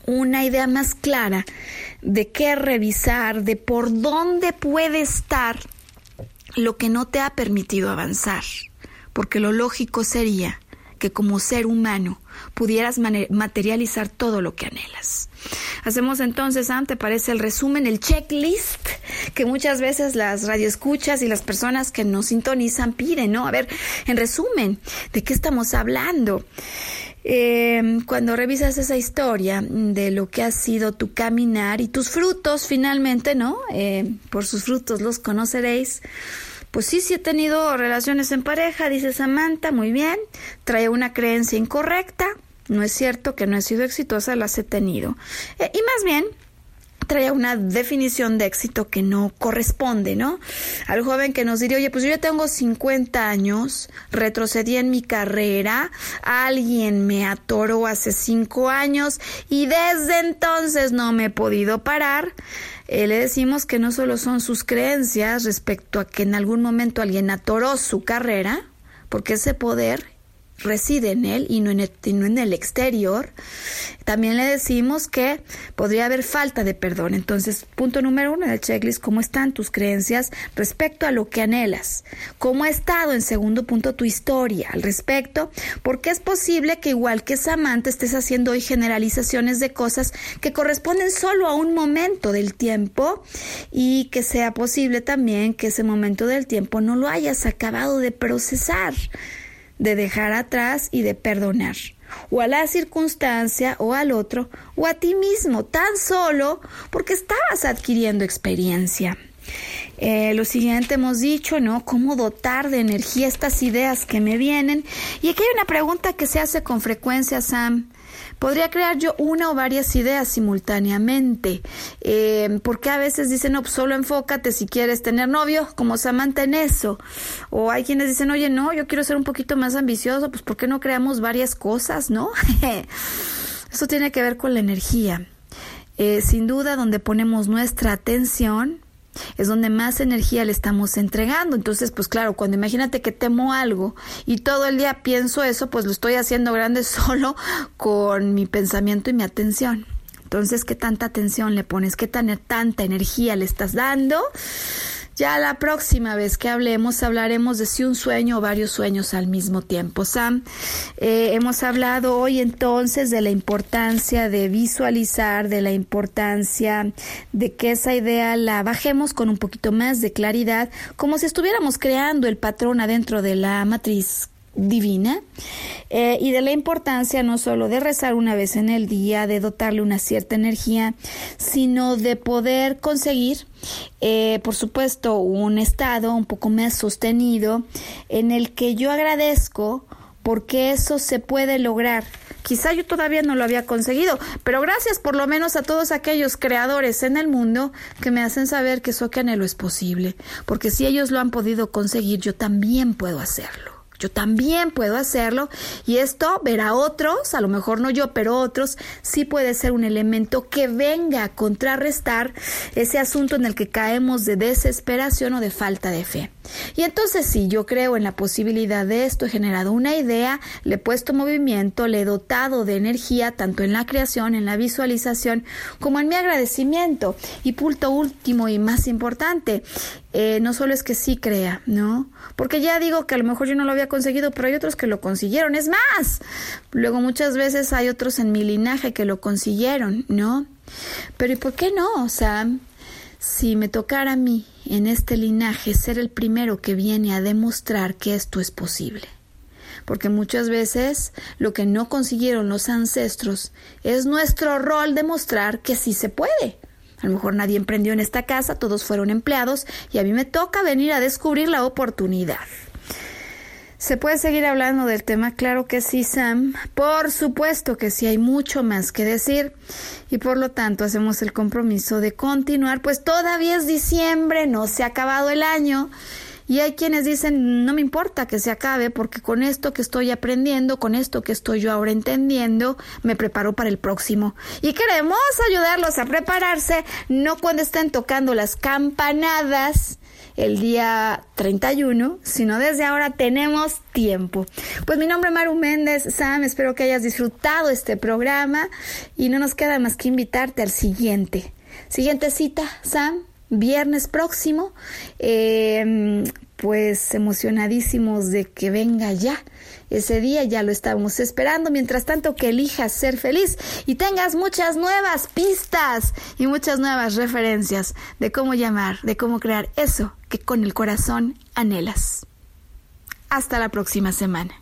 una idea más clara de qué revisar, de por dónde puede estar lo que no te ha permitido avanzar. Porque lo lógico sería que como ser humano pudieras materializar todo lo que anhelas. Hacemos entonces, Sam, ¿te parece el resumen, el checklist que muchas veces las radioescuchas y las personas que nos sintonizan piden, ¿no? A ver, en resumen, ¿de qué estamos hablando? Eh, cuando revisas esa historia de lo que ha sido tu caminar y tus frutos finalmente, ¿no? Eh, por sus frutos los conoceréis. Pues sí, sí he tenido relaciones en pareja, dice Samantha, muy bien. Trae una creencia incorrecta. No es cierto que no he sido exitosa, las he tenido. Eh, y más bien, traía una definición de éxito que no corresponde, ¿no? Al joven que nos diría, oye, pues yo ya tengo 50 años, retrocedí en mi carrera, alguien me atoró hace 5 años y desde entonces no me he podido parar. Eh, le decimos que no solo son sus creencias respecto a que en algún momento alguien atoró su carrera, porque ese poder reside en él y no en, el, exterior. También le decimos que podría haber falta de perdón. Entonces, punto número uno del checklist, ¿cómo están tus creencias respecto a lo que anhelas? ¿Cómo ha estado en segundo punto tu historia al respecto? Porque es posible que igual que Samantha estés haciendo hoy generalizaciones de cosas que corresponden solo a un momento del tiempo y que sea posible también que ese momento del tiempo no lo hayas acabado de procesar de dejar atrás y de perdonar, o a la circunstancia o al otro, o a ti mismo, tan solo porque estabas adquiriendo experiencia. Eh, lo siguiente hemos dicho, ¿no? ¿Cómo dotar de energía estas ideas que me vienen? Y aquí hay una pregunta que se hace con frecuencia, Sam. Podría crear yo una o varias ideas simultáneamente, eh, porque a veces dicen, no, pues solo enfócate si quieres tener novio, como Samantha en eso. O hay quienes dicen, oye, no, yo quiero ser un poquito más ambicioso, pues ¿por qué no creamos varias cosas, no? Eso tiene que ver con la energía. Eh, sin duda, donde ponemos nuestra atención, es donde más energía le estamos entregando. Entonces, pues claro, cuando imagínate que temo algo y todo el día pienso eso, pues lo estoy haciendo grande solo con mi pensamiento y mi atención. Entonces, ¿qué tanta atención le pones? ¿Qué tan, tanta energía le estás dando? Ya la próxima vez que hablemos hablaremos de si un sueño o varios sueños al mismo tiempo. Sam, eh, hemos hablado hoy entonces de la importancia de visualizar, de la importancia de que esa idea la bajemos con un poquito más de claridad, como si estuviéramos creando el patrón adentro de la matriz divina eh, y de la importancia no solo de rezar una vez en el día, de dotarle una cierta energía, sino de poder conseguir, eh, por supuesto, un estado un poco más sostenido en el que yo agradezco porque eso se puede lograr. Quizá yo todavía no lo había conseguido, pero gracias por lo menos a todos aquellos creadores en el mundo que me hacen saber que eso que anhelo es posible, porque si ellos lo han podido conseguir, yo también puedo hacerlo yo también puedo hacerlo y esto verá a otros, a lo mejor no yo, pero otros, sí puede ser un elemento que venga a contrarrestar ese asunto en el que caemos de desesperación o de falta de fe. Y entonces si yo creo en la posibilidad de esto, he generado una idea, le he puesto movimiento, le he dotado de energía tanto en la creación, en la visualización, como en mi agradecimiento. Y punto último y más importante, eh, no solo es que sí crea, ¿no? Porque ya digo que a lo mejor yo no lo había conseguido, pero hay otros que lo consiguieron. Es más, luego muchas veces hay otros en mi linaje que lo consiguieron, ¿no? Pero ¿y por qué no? O sea, si me tocara a mí en este linaje ser el primero que viene a demostrar que esto es posible. Porque muchas veces lo que no consiguieron los ancestros es nuestro rol demostrar que sí se puede. A lo mejor nadie emprendió en esta casa, todos fueron empleados y a mí me toca venir a descubrir la oportunidad. ¿Se puede seguir hablando del tema? Claro que sí, Sam. Por supuesto que sí, hay mucho más que decir y por lo tanto hacemos el compromiso de continuar, pues todavía es diciembre, no se ha acabado el año y hay quienes dicen, no me importa que se acabe porque con esto que estoy aprendiendo, con esto que estoy yo ahora entendiendo, me preparo para el próximo. Y queremos ayudarlos a prepararse, no cuando estén tocando las campanadas el día 31, sino desde ahora tenemos tiempo. Pues mi nombre es Maru Méndez, Sam, espero que hayas disfrutado este programa y no nos queda más que invitarte al siguiente. Siguiente cita, Sam, viernes próximo. Eh, pues emocionadísimos de que venga ya. Ese día ya lo estamos esperando. Mientras tanto, que elijas ser feliz y tengas muchas nuevas pistas y muchas nuevas referencias de cómo llamar, de cómo crear eso que con el corazón anhelas. Hasta la próxima semana.